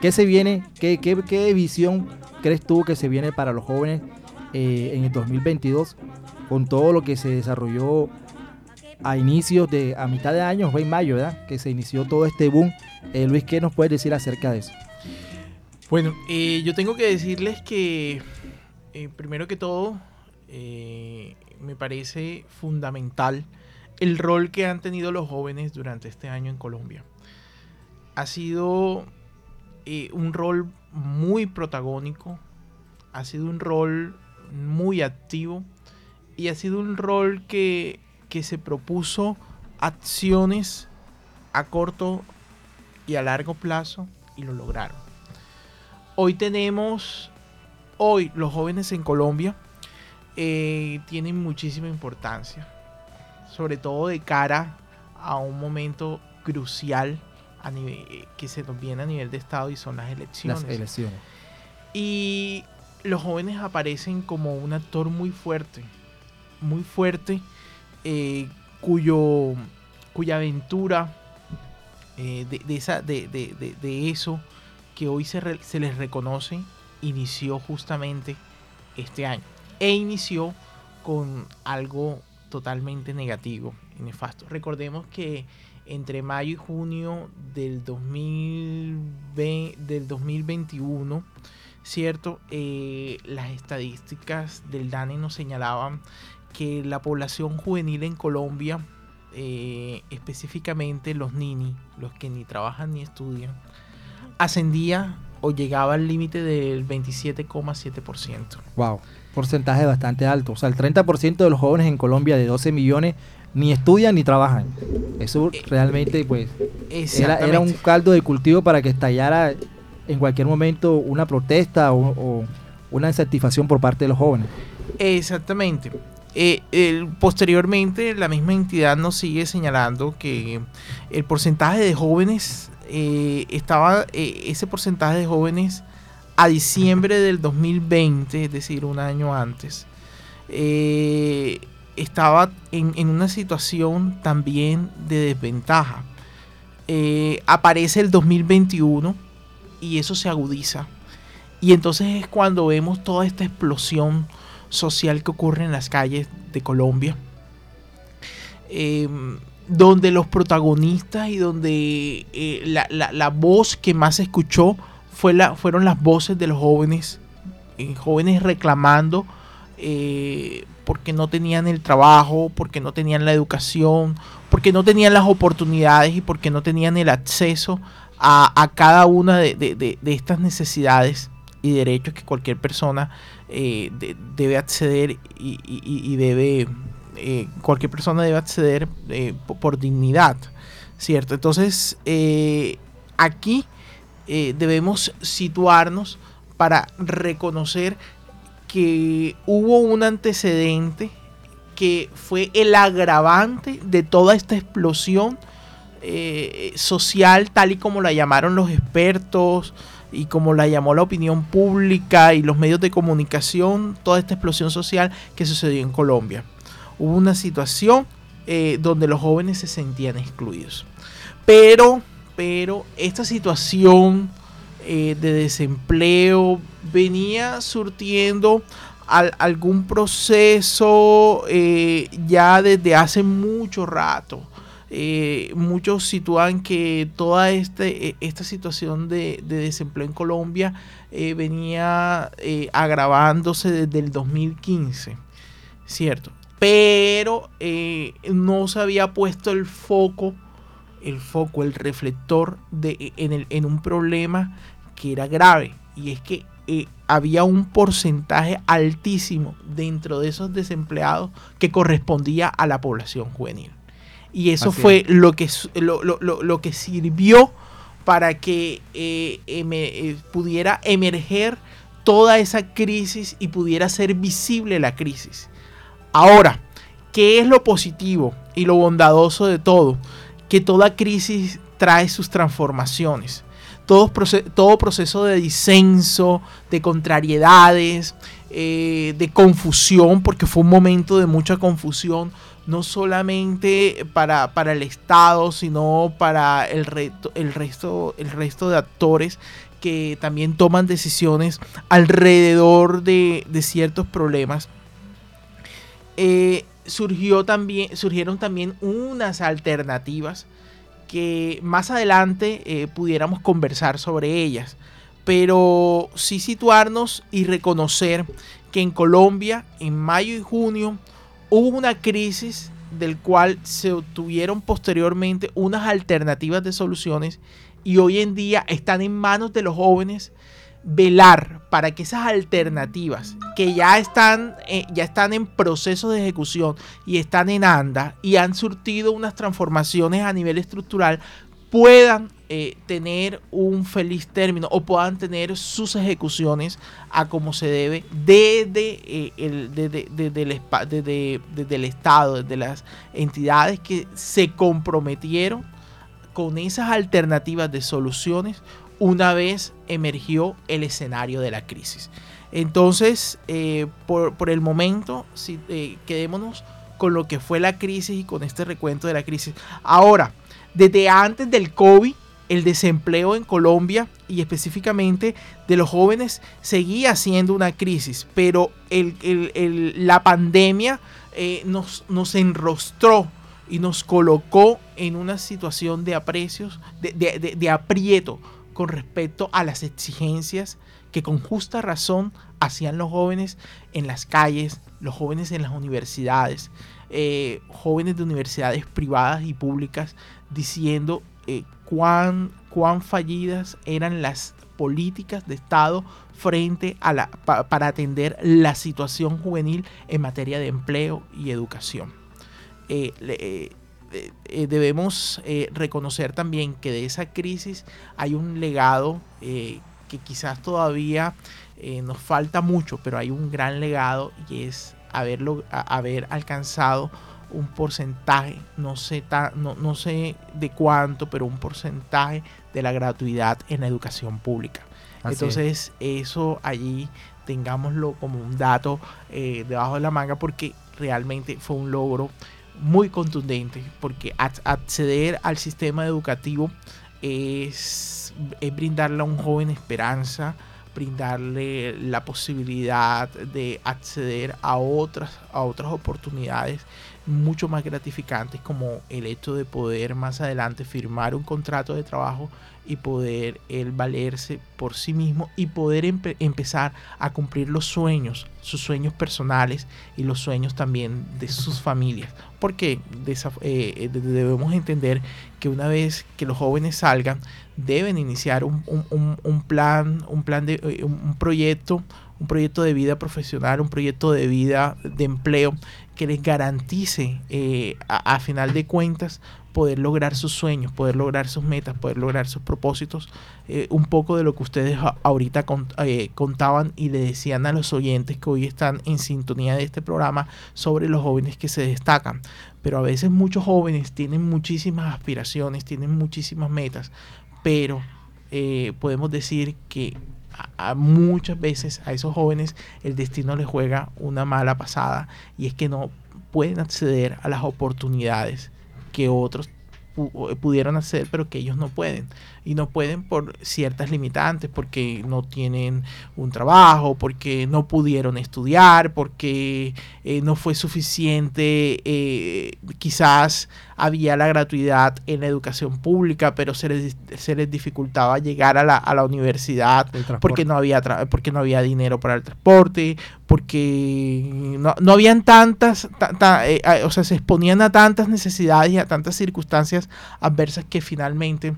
¿qué se viene? ¿Qué, qué, qué visión crees tú que se viene para los jóvenes eh, en el 2022 con todo lo que se desarrolló a inicios de, a mitad de año, fue en mayo, ¿verdad? Que se inició todo este boom. Eh, Luis, ¿qué nos puedes decir acerca de eso? Bueno, eh, yo tengo que decirles que, primero que todo, me parece fundamental el rol que han tenido los jóvenes durante este año en Colombia. Ha sido eh, un rol muy protagónico, ha sido un rol muy activo y ha sido un rol que, que se propuso acciones a corto y a largo plazo y lo lograron. Hoy tenemos, hoy los jóvenes en Colombia eh, tienen muchísima importancia, sobre todo de cara a un momento crucial a nivel- que se nos viene a nivel de Estado y son las elecciones. Las elecciones. Y los jóvenes aparecen como un actor muy fuerte, muy fuerte, eh, cuyo, cuya aventura, eh, de, de esa, de, de- de- de eso que hoy se, re- se les reconoce, inició justamente este año. E inició con algo totalmente negativo y nefasto. Recordemos que entre mayo y junio del, 2020, del 2021, ¿cierto? Eh, las estadísticas del DANE nos señalaban que la población juvenil en Colombia, eh, específicamente los nini, los que ni trabajan ni estudian, ascendía o llegaba al límite del 27,7%. Wow, porcentaje bastante alto. O sea, el 30% de los jóvenes en Colombia de 12 millones ni estudian ni trabajan. Eso realmente, pues, era, era un caldo de cultivo para que estallara en cualquier momento una protesta o, o una insatisfacción por parte de los jóvenes. Exactamente. Eh, posteriormente, la misma entidad nos sigue señalando que el porcentaje de jóvenes eh, estaba, eh, ese porcentaje de jóvenes a diciembre del 2020, es decir, un año antes, eh, estaba en, una situación también de desventaja. Eh, aparece el 2021 y eso se agudiza. Y entonces es cuando vemos toda esta explosión social que ocurre en las calles de Colombia. Em, donde los protagonistas y donde eh, la, voz que más se escuchó fueron las voces de los jóvenes, eh, jóvenes reclamando eh, porque no tenían el trabajo, porque no tenían la educación, porque no tenían las oportunidades y porque no tenían el acceso a, cada una de, estas necesidades y derechos que cualquier persona debe acceder y debe eh, cualquier persona debe acceder eh, por, dignidad, ¿cierto? Entonces, eh, debemos situarnos para reconocer que hubo un antecedente que fue el agravante de toda esta explosión social, tal y como la llamaron los expertos y como la llamó la opinión pública y los medios de comunicación, toda esta explosión social que sucedió en Colombia hubo una situación eh, donde los jóvenes se sentían excluidos. Pero, pero esta situación eh, de desempleo venía surtiendo algún proceso eh, ya desde hace mucho rato. muchos sitúan que toda este, esta situación de, de, desempleo en Colombia venía agravándose desde el 2015, ¿cierto? pero eh, no se había puesto el foco, el foco, el reflector de, en, un problema que era grave y es que eh, había un porcentaje altísimo dentro de esos desempleados que correspondía a la población juvenil. Y eso fue lo que, lo, que sirvió para que eh, pudiera emerger toda esa crisis y pudiera ser visible la crisis. Ahora, ¿qué es lo positivo y lo bondadoso de todo? Que toda crisis trae sus transformaciones. Todo, proceso de disenso, de contrariedades, eh, de confusión, porque fue un momento de mucha confusión, no solamente para, el Estado, sino para el, el, resto, el resto de actores que también toman decisiones alrededor de, de ciertos problemas. Eh, surgió también, surgieron también unas alternativas que más adelante eh, pudiéramos conversar sobre ellas. Pero sí situarnos y reconocer que en Colombia, en mayo y junio, hubo una crisis del cual se obtuvieron posteriormente unas alternativas de soluciones y hoy en día están en manos de los jóvenes velar para que esas alternativas que ya están, eh, ya están en proceso de ejecución y están en anda y han surtido unas transformaciones a nivel estructural puedan eh, tener un feliz término o puedan tener sus ejecuciones a como se debe desde, eh, el, desde, desde el Estado, desde las entidades que se comprometieron con esas alternativas de soluciones una vez emergió el escenario de la crisis. Entonces, eh, por, el momento, eh, quedémonos con lo que fue la crisis y con este recuento de la crisis. Ahora, desde antes del COVID, el desempleo en Colombia y específicamente de los jóvenes seguía siendo una crisis, pero la pandemia eh, nos, nos enrostró y nos colocó en una situación de aprecios, de aprieto con respecto a las exigencias que con justa razón hacían los jóvenes en las calles, los jóvenes en las universidades, eh, jóvenes de universidades privadas y públicas, diciendo eh, cuán, cuán fallidas eran las políticas de Estado frente a la, para atender la situación juvenil en materia de empleo y educación. Eh, eh, eh, debemos eh, reconocer también que de esa crisis hay un legado que quizás todavía nos falta mucho, pero hay un gran legado y es haberlo, haber alcanzado un porcentaje, no sé, no, no sé de cuánto, pero un porcentaje de la gratuidad en la educación pública. Entonces, eso allí tengámoslo como un dato eh, debajo de la manga porque realmente fue un logro muy contundente porque acceder al sistema educativo es, es brindarle a un joven esperanza, brindarle la posibilidad de acceder a otras, a otras oportunidades mucho más gratificantes como el hecho de poder más adelante firmar un contrato de trabajo y poder valerse por sí mismo y poder empezar a cumplir los sueños, sus sueños personales y los sueños también de sus familias. Porque eh, debemos entender que una vez que los jóvenes salgan, deben iniciar un, plan, un plan de eh, un proyecto, un proyecto de vida profesional, un proyecto de vida de empleo que les garantice eh, a, final de cuentas poder lograr sus sueños, poder lograr sus metas, poder lograr sus propósitos. Eh, un poco de lo que ustedes ahorita eh, contaban y le decían a los oyentes que hoy están en sintonía de este programa sobre los jóvenes que se destacan. Pero a veces muchos jóvenes tienen muchísimas aspiraciones, tienen muchísimas metas, pero podemos decir que a, muchas veces a esos jóvenes el destino les juega una mala pasada y es que no pueden acceder a las oportunidades que otros pudieron hacer pero que ellos no pueden y no pueden por ciertas limitantes, porque no tienen un trabajo, porque no pudieron estudiar, porque eh, no fue suficiente, eh, quizás había la gratuidad en la educación pública, pero se les, se les dificultaba llegar a la, a la universidad porque no, había porque no había dinero para el transporte, porque no, no habían tantas, eh, o sea, se exponían a tantas necesidades y a tantas circunstancias adversas que finalmente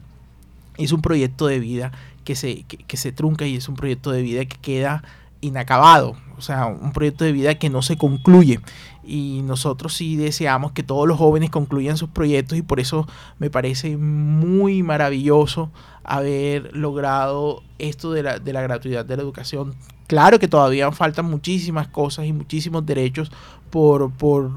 es un proyecto de vida que se, que, se trunca y es un proyecto de vida que queda inacabado, o sea, un proyecto de vida que no se concluye. Y nosotros sí deseamos que todos los jóvenes concluyan sus proyectos y por eso me parece muy maravilloso haber logrado esto de la, de la gratuidad de la educación. Claro que todavía faltan muchísimas cosas y muchísimos derechos por, por,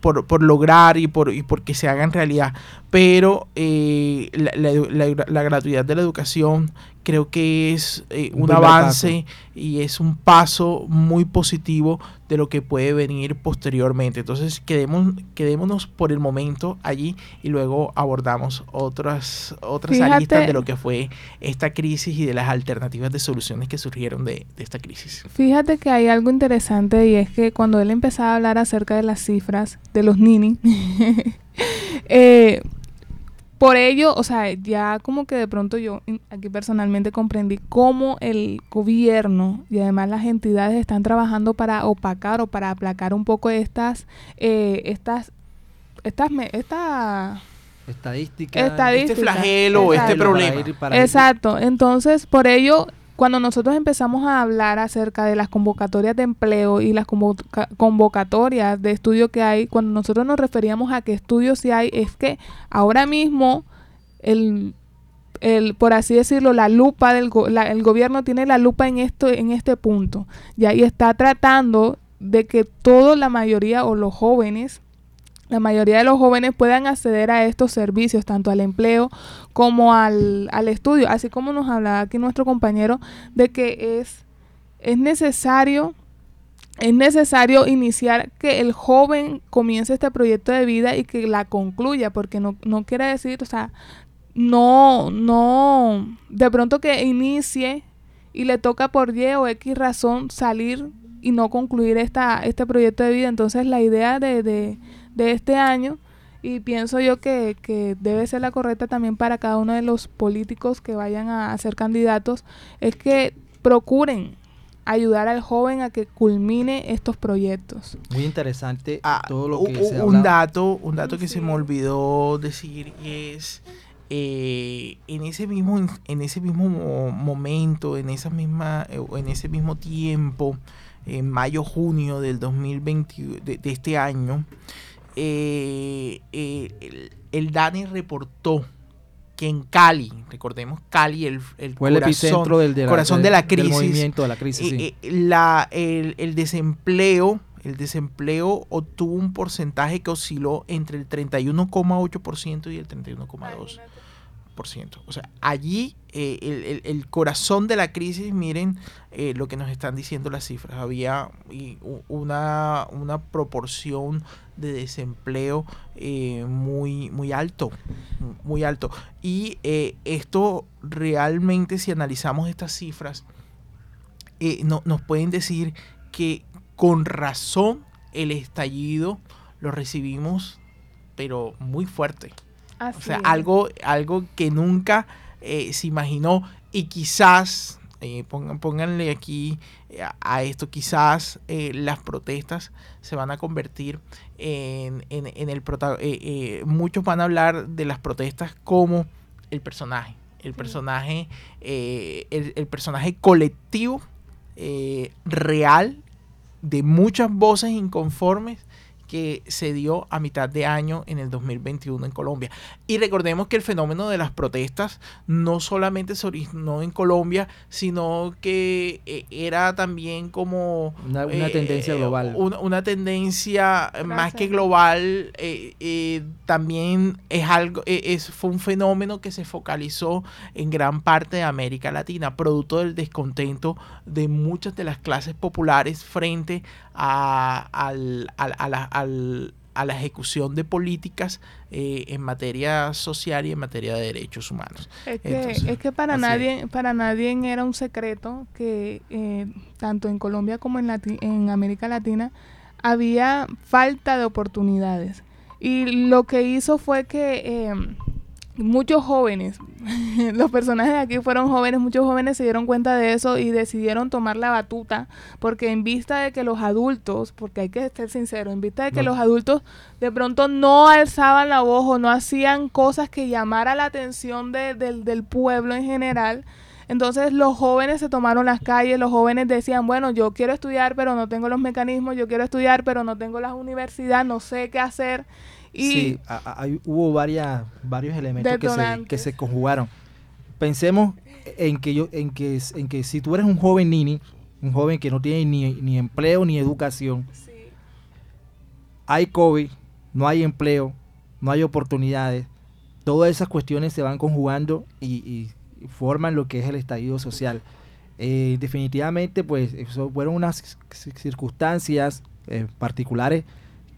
por, por lograr y por, y por que se hagan realidad, pero eh, la, la, la, gratuidad de la educación creo que es eh, un, avance y es un paso muy positivo de lo que puede venir posteriormente. Entonces quedemos, quedémonos por el momento allí y luego abordamos otras, otras aristas de lo que fue esta crisis y de las alternativas de soluciones que surgieron de, de esta crisis. Fíjate que hay algo interesante y es que cuando él empezaba a hablar acerca de las cifras de los nini, *laughs* eh, por ello, o sea, ya como que de pronto yo aquí personalmente comprendí cómo el gobierno y además las entidades están trabajando para opacar o para aplacar un poco estas, eh, estas, estas, esta estadística, este flagelo este problema. Exacto. Entonces, por ello cuando nosotros empezamos a hablar acerca de las convocatorias de empleo y las convocatorias de estudio que hay, cuando nosotros nos referíamos a qué estudios sí hay, es que ahora mismo el, el por así decirlo, la lupa del el gobierno tiene la lupa en esto en este punto, ya y está tratando de que toda la mayoría o los jóvenes la mayoría de los jóvenes puedan acceder a estos servicios, tanto al empleo como al, estudio, así como nos hablaba aquí nuestro compañero de que es, es necesario es necesario iniciar que el joven comience este proyecto de vida y que la concluya, porque no, no quiere decir, o sea, no, no, de pronto que inicie y le toca por Y o X razón salir y no concluir esta, este proyecto de vida. Entonces la idea de, de este año y pienso yo que, que, debe ser la correcta también para cada uno de los políticos que vayan a, ser candidatos, es que procuren ayudar al joven a que culmine estos proyectos. Muy interesante ah, todo lo que se un dato, un dato que se me olvidó decir es eh, en ese mismo en ese mismo momento, en esa misma en ese mismo tiempo, en mayo junio del 2020 de este año eh, eh, el, DANE reportó que en Cali, recordemos Cali, el, el corazón, del, corazón de la crisis, movimiento de la crisis, eh, el, desempleo, el desempleo obtuvo un porcentaje que osciló entre el 31,8% y el 31,2%. O sea, allí eh, el, corazón de la crisis, miren eh, lo que nos están diciendo las cifras. Había una, una proporción de desempleo eh, muy, muy alto, muy alto. Y esto realmente, si analizamos estas cifras, no, nos pueden decir que con razón el estallido lo recibimos, pero muy fuerte o sea, algo, algo que nunca eh, se imaginó. Y quizás, eh, pónganle aquí eh, a, esto, quizás las protestas se van a convertir en, en, el protagonista. muchos van a hablar de las protestas como el personaje, el personaje, el, el, personaje colectivo real de muchas voces inconformes que se dio a mitad de año en el 2021 en Colombia. Y recordemos que el fenómeno de las protestas no solamente se originó en Colombia, sino que eh, era también como... Una, eh, tendencia global. Una, tendencia más que global, eh, también es algo, es, fue un fenómeno que se focalizó en gran parte de América Latina, producto del descontento de muchas de las clases populares frente a, a la ejecución de políticas eh, en materia social y en materia de derechos humanos. Es que, es que para nadie para nadie era un secreto que eh, tanto en Colombia como en, en América Latina había falta de oportunidades. Y lo que hizo fue que eh, muchos jóvenes, *laughs* los personajes de aquí fueron jóvenes, muchos jóvenes se dieron cuenta de eso y decidieron tomar la batuta, porque en vista de que los adultos, porque hay que ser sincero, en vista de que los adultos de pronto no alzaban la voz o no hacían cosas que llamara la atención del pueblo en general, entonces los jóvenes se tomaron las calles, los jóvenes decían, bueno, yo quiero estudiar, pero no tengo los mecanismos, yo quiero estudiar, pero no tengo la universidad, no sé qué hacer sí, hubo varias, varios elementos que se, que se, conjugaron. Pensemos en que, yo, en, que, en que si tú eres un joven nini, un joven que no tiene ni, empleo ni educación, hay COVID, no hay empleo, no hay oportunidades, todas esas cuestiones se van conjugando y, forman lo que es el estallido social. Eh, definitivamente, pues, eso fueron unas circunstancias eh, particulares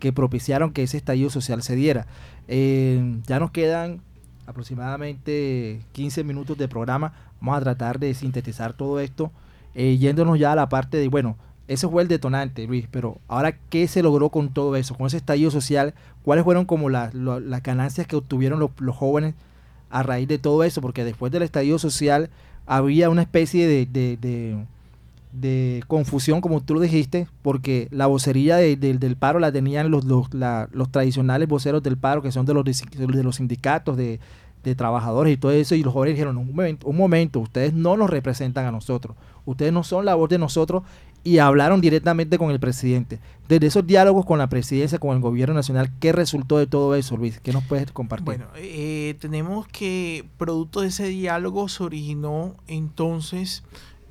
que propiciaron que ese estallido social se diera. Eh, ya nos quedan aproximadamente 15 minutos de programa. Vamos a tratar de sintetizar todo esto, eh, yéndonos ya a la parte de, bueno, ese fue el detonante, Luis, pero ahora, ¿qué se logró con todo eso, con ese estallido social? ¿Cuáles fueron como las ganancias que obtuvieron los, jóvenes a raíz de todo eso? Porque después del estallido social había una especie de de confusión, como tú lo dijiste, porque la vocería del paro la tenían los, los, los, tradicionales voceros del paro, que son de los, de los sindicatos de, trabajadores y todo eso, y los jóvenes dijeron, un momento, un momento, ustedes no nos representan a nosotros, ustedes no son la voz de nosotros, y hablaron directamente con el presidente. Desde esos diálogos con la presidencia, con el gobierno nacional, ¿qué resultó de todo eso, Luis? ¿Qué nos puedes compartir? Bueno, eh, tenemos que, producto de ese diálogo, se originó entonces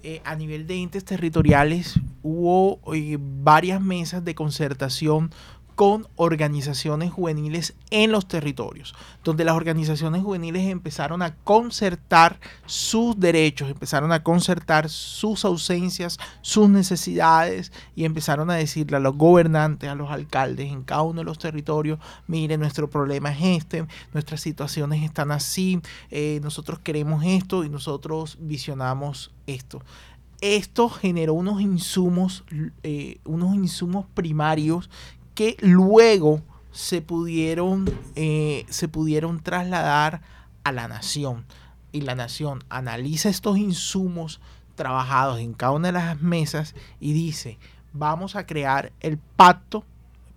eh, a nivel de entes territoriales hubo eh, varias mesas de concertación con organizaciones juveniles en los territorios, donde las organizaciones juveniles empezaron a concertar sus derechos, empezaron a concertar sus ausencias, sus necesidades y empezaron a decirle a los gobernantes, a los alcaldes en cada uno de los territorios, mire, nuestro problema es este, nuestras situaciones están así, eh, nosotros queremos esto y nosotros visionamos esto esto generó unos insumos, eh, unos insumos primarios que luego se pudieron, eh, se pudieron trasladar a la nación. Y la nación analiza estos insumos trabajados en cada una de las mesas y dice, vamos a crear el pacto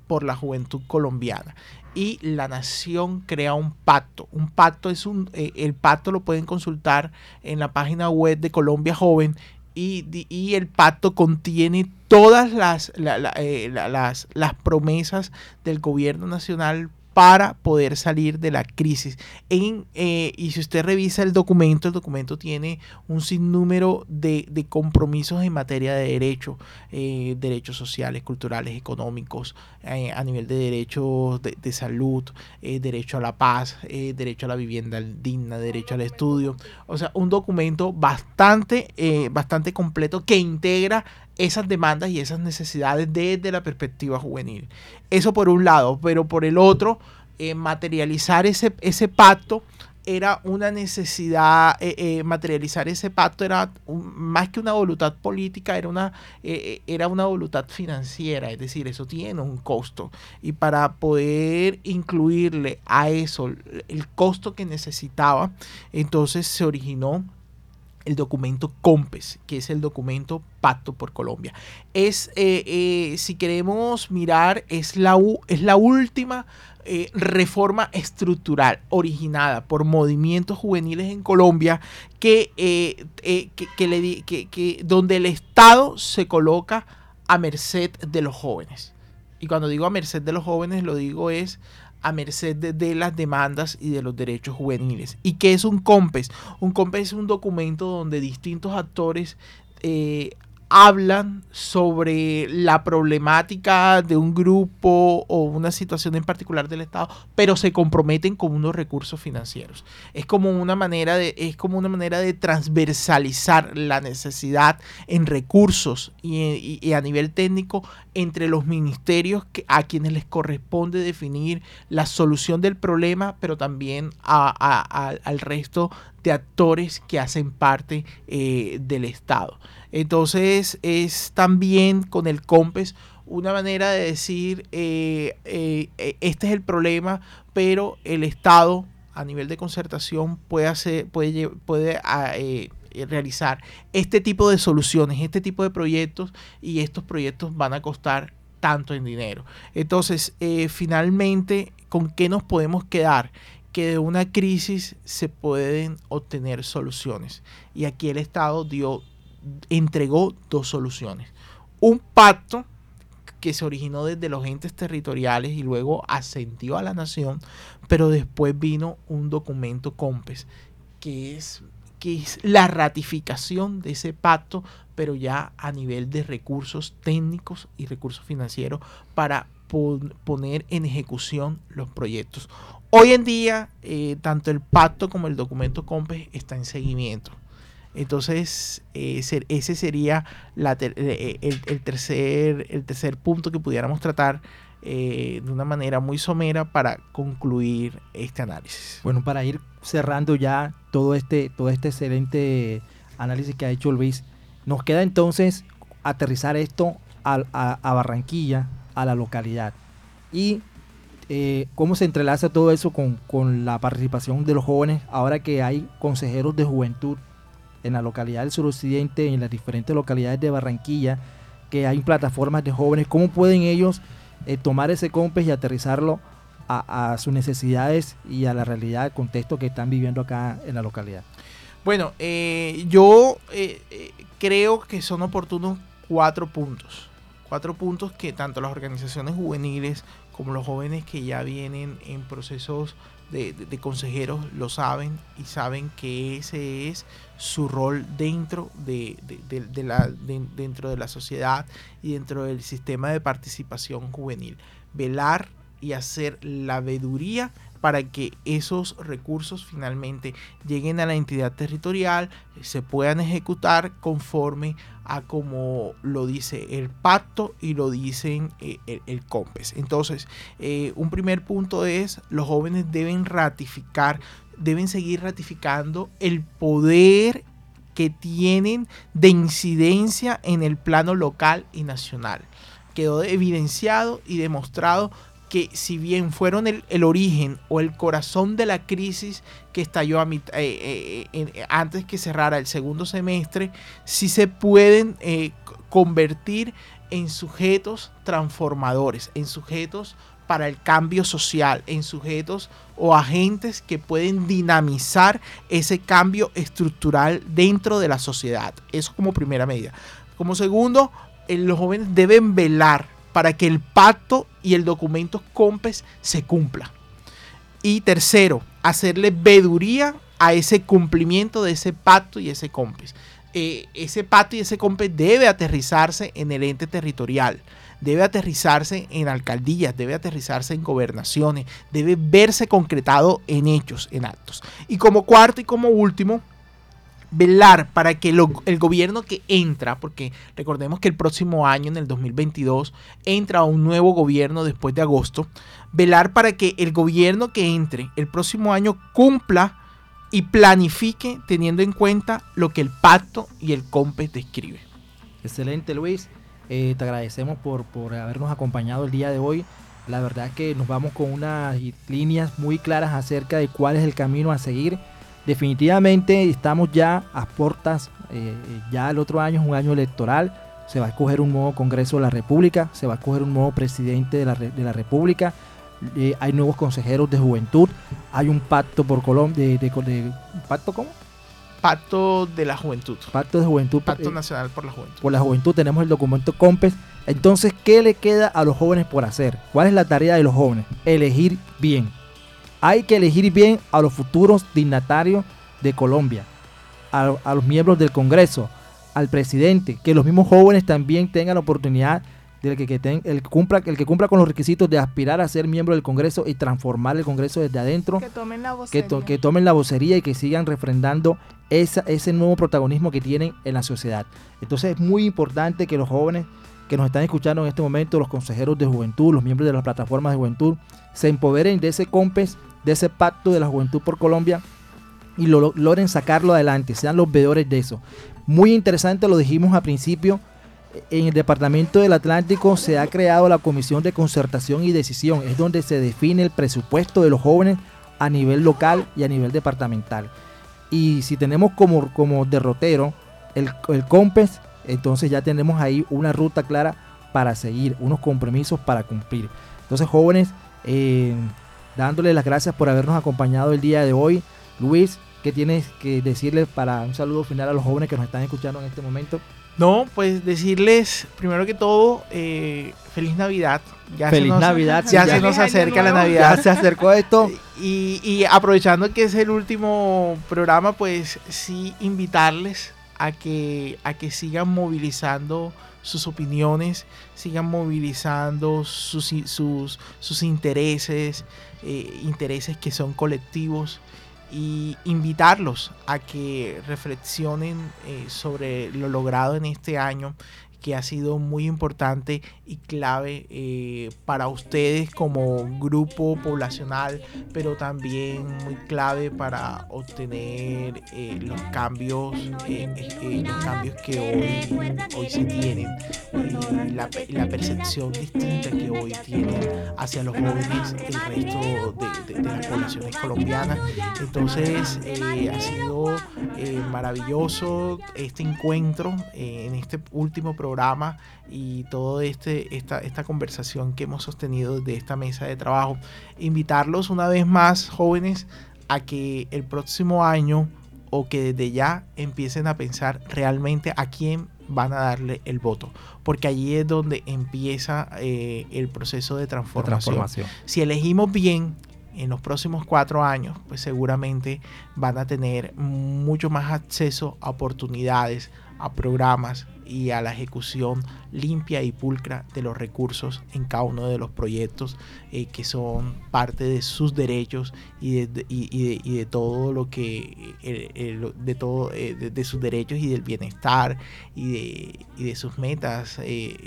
por la juventud colombiana. Y la nación crea un pacto. Un pacto es un, eh, el pacto lo pueden consultar en la página web de Colombia Joven y, el pacto contiene todas las, eh, las, las promesas del gobierno nacional para poder salir de la crisis. Eh, y si usted revisa el documento, el documento tiene un sinnúmero de, de compromisos en materia de derecho, eh, derechos sociales, culturales, económicos, eh, a nivel de derechos de, de salud, derecho a la paz, derecho a la vivienda digna, derecho al estudio. O sea, un documento bastante, bastante completo que integra esas demandas y esas necesidades desde la perspectiva juvenil. Eso por un lado, pero por el otro, eh, materializar ese, ese pacto era una necesidad, eh, eh, materializar ese pacto era más que una voluntad política, era una, era una voluntad financiera, es decir, eso tiene un costo. Y para poder incluirle a eso el costo que necesitaba, entonces se originó el documento COMPES, que es el documento Pacto por Colombia. Es, eh, eh, si queremos mirar, es la, es la última eh, reforma estructural originada por movimientos juveniles en Colombia que, que, que, donde el Estado se coloca a merced de los jóvenes. Y cuando digo a merced de los jóvenes, lo digo es a merced de, las demandas y de los derechos juveniles. ¿Y qué es un COMPES? Un COMPES es un documento donde distintos actores eh, hablan sobre la problemática de un grupo o una situación en particular del Estado, pero se comprometen con unos recursos financieros. Es como una manera de, es como una manera de transversalizar la necesidad en recursos y, a nivel técnico entre los ministerios que, a quienes les corresponde definir la solución del problema, pero también al resto de actores que hacen parte eh, del Estado. Entonces es también con el COMPES una manera de decir, eh, eh, este es el problema, pero el Estado a nivel de concertación puede, hacer, puede, puede ah, realizar este tipo de soluciones, este tipo de proyectos y estos proyectos van a costar tanto en dinero. Entonces, finalmente, ¿con qué nos podemos quedar? que de una crisis se pueden obtener soluciones. Y aquí el Estado dio, entregó dos soluciones. Un pacto que se originó desde los entes territoriales y luego ascendió a la nación, pero después vino un documento COMPES, que es, que es la ratificación de ese pacto, pero ya a nivel de recursos técnicos y recursos financieros para poner en ejecución los proyectos. Hoy en día, eh, tanto el pacto como el documento COMPES está en seguimiento. Entonces, eh, ese sería eh, el, tercer, el tercer punto que pudiéramos tratar de una manera muy somera para concluir este análisis. Bueno, para ir cerrando ya todo este, todo este excelente análisis que ha hecho Luis, nos queda entonces aterrizar esto a, a Barranquilla, a la localidad. Y eh, cómo se entrelaza todo eso con, la participación de los jóvenes ahora que hay consejeros de juventud en la localidad del suroccidente, en las diferentes localidades de Barranquilla, que hay plataformas de jóvenes, cómo pueden ellos eh, tomar ese COMPES y aterrizarlo a, sus necesidades y a la realidad, el contexto que están viviendo acá en la localidad. Bueno, eh, yo creo que son oportunos cuatro puntos. Cuatro puntos que tanto las organizaciones juveniles como los jóvenes que ya vienen en procesos de, consejeros lo saben y saben que ese es su rol dentro de, la, dentro de la sociedad y dentro del sistema de participación juvenil. Velar y hacer la veduría para que esos recursos finalmente lleguen a la entidad territorial, se puedan ejecutar conforme a como lo dice el pacto y lo dicen eh, el, COMPES. Entonces, eh, un primer punto es, los jóvenes deben ratificar, deben seguir ratificando el poder que tienen de incidencia en el plano local y nacional. Quedó evidenciado y demostrado que si bien fueron el, origen o el corazón de la crisis que estalló a eh, eh, eh, antes que cerrara el segundo semestre, sí se pueden convertir en sujetos transformadores, en sujetos para el cambio social, en sujetos o agentes que pueden dinamizar ese cambio estructural dentro de la sociedad. Eso como primera medida. Como segundo, los jóvenes deben velar para que el pacto y el documento COMPES se cumpla. Y tercero, hacerle veduría a ese cumplimiento de ese pacto y ese COMPES. Eh, ese pacto y ese COMPES debe aterrizarse en el ente territorial, debe aterrizarse en alcaldías, debe aterrizarse en gobernaciones, debe verse concretado en hechos, en actos. Y como cuarto y como último, velar para que el gobierno que entra, porque recordemos que el próximo año, en el 2022, entra un nuevo gobierno después de agosto, velar para que el gobierno que entre el próximo año cumpla y planifique teniendo en cuenta lo que el pacto y el COMPES describe. Excelente Luis, eh, te agradecemos por, por habernos acompañado el día de hoy. La verdad que nos vamos con unas líneas muy claras acerca de cuál es el camino a seguir definitivamente estamos ya a puertas, eh, ya el otro año es un año electoral, se va a escoger un nuevo Congreso de la República, se va a escoger un nuevo presidente de la, de la República, eh, hay nuevos consejeros de juventud, hay un pacto por Colombia, de, de, ¿pacto cómo? Pacto de la Juventud. Pacto de Juventud. Pacto eh, Nacional por la Juventud. Por la Juventud tenemos el documento COMPES. Entonces, ¿qué le queda a los jóvenes por hacer? ¿Cuál es la tarea de los jóvenes? Elegir bien hay que elegir bien a los futuros dignatarios de Colombia, a, los miembros del Congreso, al presidente, que los mismos jóvenes también tengan la oportunidad de que, el, cumpla, el que cumpla con los requisitos de aspirar a ser miembro del Congreso y transformar el Congreso desde adentro. Que tomen la vocería. Que, tomen la vocería y que sigan refrendando ese nuevo protagonismo que tienen en la sociedad. Entonces es muy importante que los jóvenes que nos están escuchando en este momento, los consejeros de juventud, los miembros de las plataformas de juventud, se empoderen de ese COMPES de ese pacto de la juventud por Colombia y lo, logren sacarlo adelante, sean los veedores de eso. Muy interesante, lo dijimos al principio, en el Departamento del Atlántico se ha creado la Comisión de Concertación y Decisión, es donde se define el presupuesto de los jóvenes a nivel local y a nivel departamental. Y si tenemos como, como derrotero el, el COMPES, entonces ya tenemos ahí una ruta clara para seguir, unos compromisos para cumplir. Entonces jóvenes, eh, dándole las gracias por habernos acompañado el día de hoy. Luis, ¿qué tienes que decirles para un saludo final a los jóvenes que nos están escuchando en este momento? No, pues decirles, primero que todo, eh, feliz Navidad. Ya feliz Navidad. *laughs* Ya, se nos acerca la Navidad. Ya se acercó esto. *laughs* Y, y, aprovechando que es el último programa, pues sí invitarles a que, a que sigan movilizando sus opiniones, sigan movilizando sus, sus, sus intereses, eh, intereses que son colectivos y invitarlos a que reflexionen eh, sobre lo logrado en este año que ha sido muy importante y clave eh, para ustedes como grupo poblacional, pero también muy clave para obtener eh, los cambios, eh, los cambios que hoy, hoy se tienen, la, la, percepción distinta que hoy tienen hacia los jóvenes el resto de, de las poblaciones colombianas. Entonces ha sido maravilloso este encuentro en este último programa programa y toda este, esta, esta conversación que hemos sostenido de esta mesa de trabajo. Invitarlos una vez más, jóvenes, a que el próximo año o que desde ya empiecen a pensar realmente a quién van a darle el voto, porque allí es donde empieza eh, el proceso de transformación. transformación. Si elegimos bien en los próximos cuatro años, pues seguramente van a tener mucho más acceso a oportunidades, a programas, y a la ejecución limpia y pulcra de los recursos en cada uno de los proyectos eh, que son parte de sus derechos y de, y, de, todo lo que eh, de todo eh, de, sus derechos y del bienestar y de, y de sus metas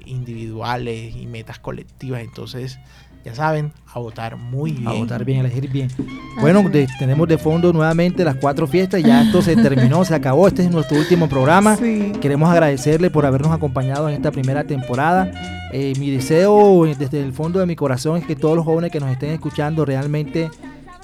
individuales y metas colectivas. Entonces ya saben, a votar muy bien. A votar bien, elegir bien. Bueno, tenemos de fondo nuevamente las cuatro fiestas, ya esto se terminó, se acabó, este es nuestro último programa. Queremos agradecerle por habernos acompañado en esta primera temporada. Eh, mi deseo desde el fondo de mi corazón es que todos los jóvenes que nos estén escuchando realmente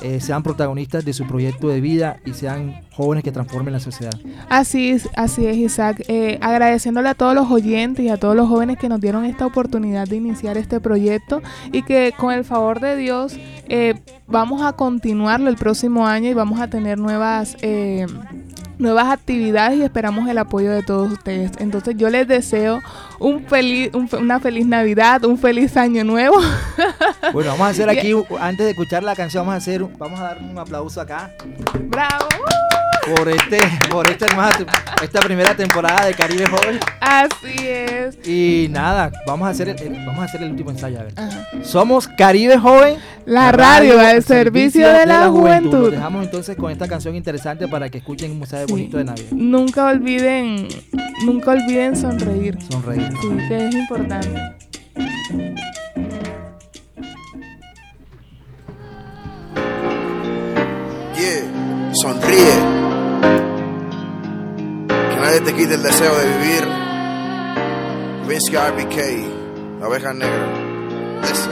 eh, sean protagonistas de su proyecto de vida y sean jóvenes que transformen la sociedad. Así es, así es Isaac. Eh, agradeciéndole a todos los oyentes y a todos los jóvenes que nos dieron esta oportunidad de iniciar este proyecto y que con el favor de Dios eh, vamos a continuarlo el próximo año y vamos a tener nuevas nuevas actividades y esperamos el apoyo de todos ustedes. Entonces yo les deseo un feliz, una feliz Navidad, un feliz año nuevo. *laughs* Bueno, vamos a hacer aquí, antes de escuchar la canción, vamos a hacer, vamos a dar un aplauso acá. ¡Bravo! Por este, por esta, esta primera temporada de Caribe Joven. Así es. Y nada, vamos a hacer el, vamos a hacer el último ensayo. A ver. Somos Caribe Joven, la, radio, al servicio, de, la, juventud. dejamos entonces con esta canción interesante para que escuchen un mensaje bonito de Navidad. Nunca olviden, nunca olviden sonreír. Sonreír. Sí, que es importante. Yeah, sonríe nadie te quite el deseo de vivir. Vince RBK, la oveja negra. Listen.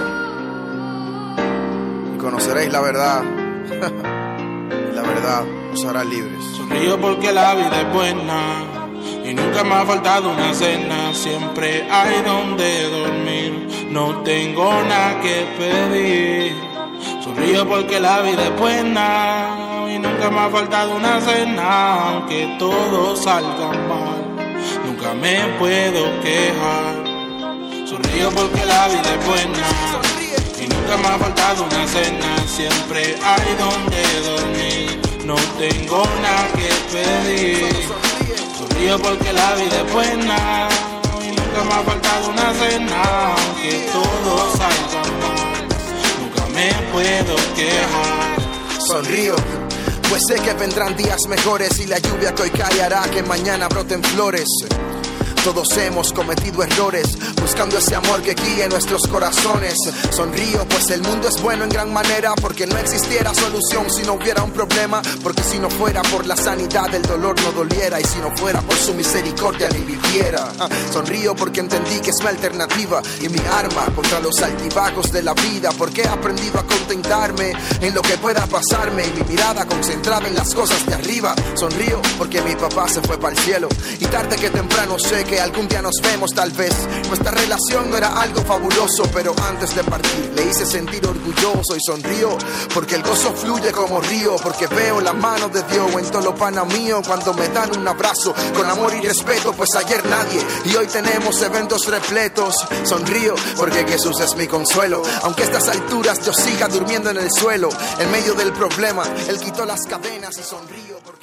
Y conoceréis la verdad. *laughs* la verdad os hará libres. Sonrío porque la vida es buena. Y nunca me ha faltado una cena. Siempre hay donde dormir. No tengo nada que pedir. Sonrío porque la vida es buena nunca me ha faltado una cena, aunque todo salga mal. Nunca me puedo quejar. Sonrío porque la vida es buena. Y nunca me ha faltado una cena, siempre hay donde dormir. No tengo nada que pedir. Sonrío porque la vida es buena. Y nunca me ha faltado una cena, aunque todo salga mal. Nunca me puedo quejar. Sonrío pues sé que vendrán días mejores y la lluvia que hoy cae hará que mañana broten flores. Todos hemos cometido errores, buscando ese amor que guíe nuestros corazones. Sonrío, pues el mundo es bueno en gran manera, porque no existiera solución si no hubiera un problema, porque si no fuera por la sanidad el dolor no doliera, y si no fuera por su misericordia ni viviera. Sonrío porque entendí que es mi alternativa y mi arma contra los altibajos de la vida, porque he aprendido a contentarme en lo que pueda pasarme y mi mirada concentrada en las cosas de arriba. Sonrío porque mi papá se fue para el cielo y tarde que temprano sé que algún día nos vemos tal vez. Nuestra relación era algo fabuloso, pero antes de partir le hice sentir orgulloso y sonrío porque el gozo fluye como río, porque veo la mano de Dios en todo lo pana mío cuando me dan un abrazo con amor y respeto, pues ayer nadie y hoy tenemos eventos repletos. Sonrío porque Jesús es mi consuelo, aunque a estas alturas yo siga durmiendo en el suelo, en medio del problema, Él quitó las cadenas y sonrío porque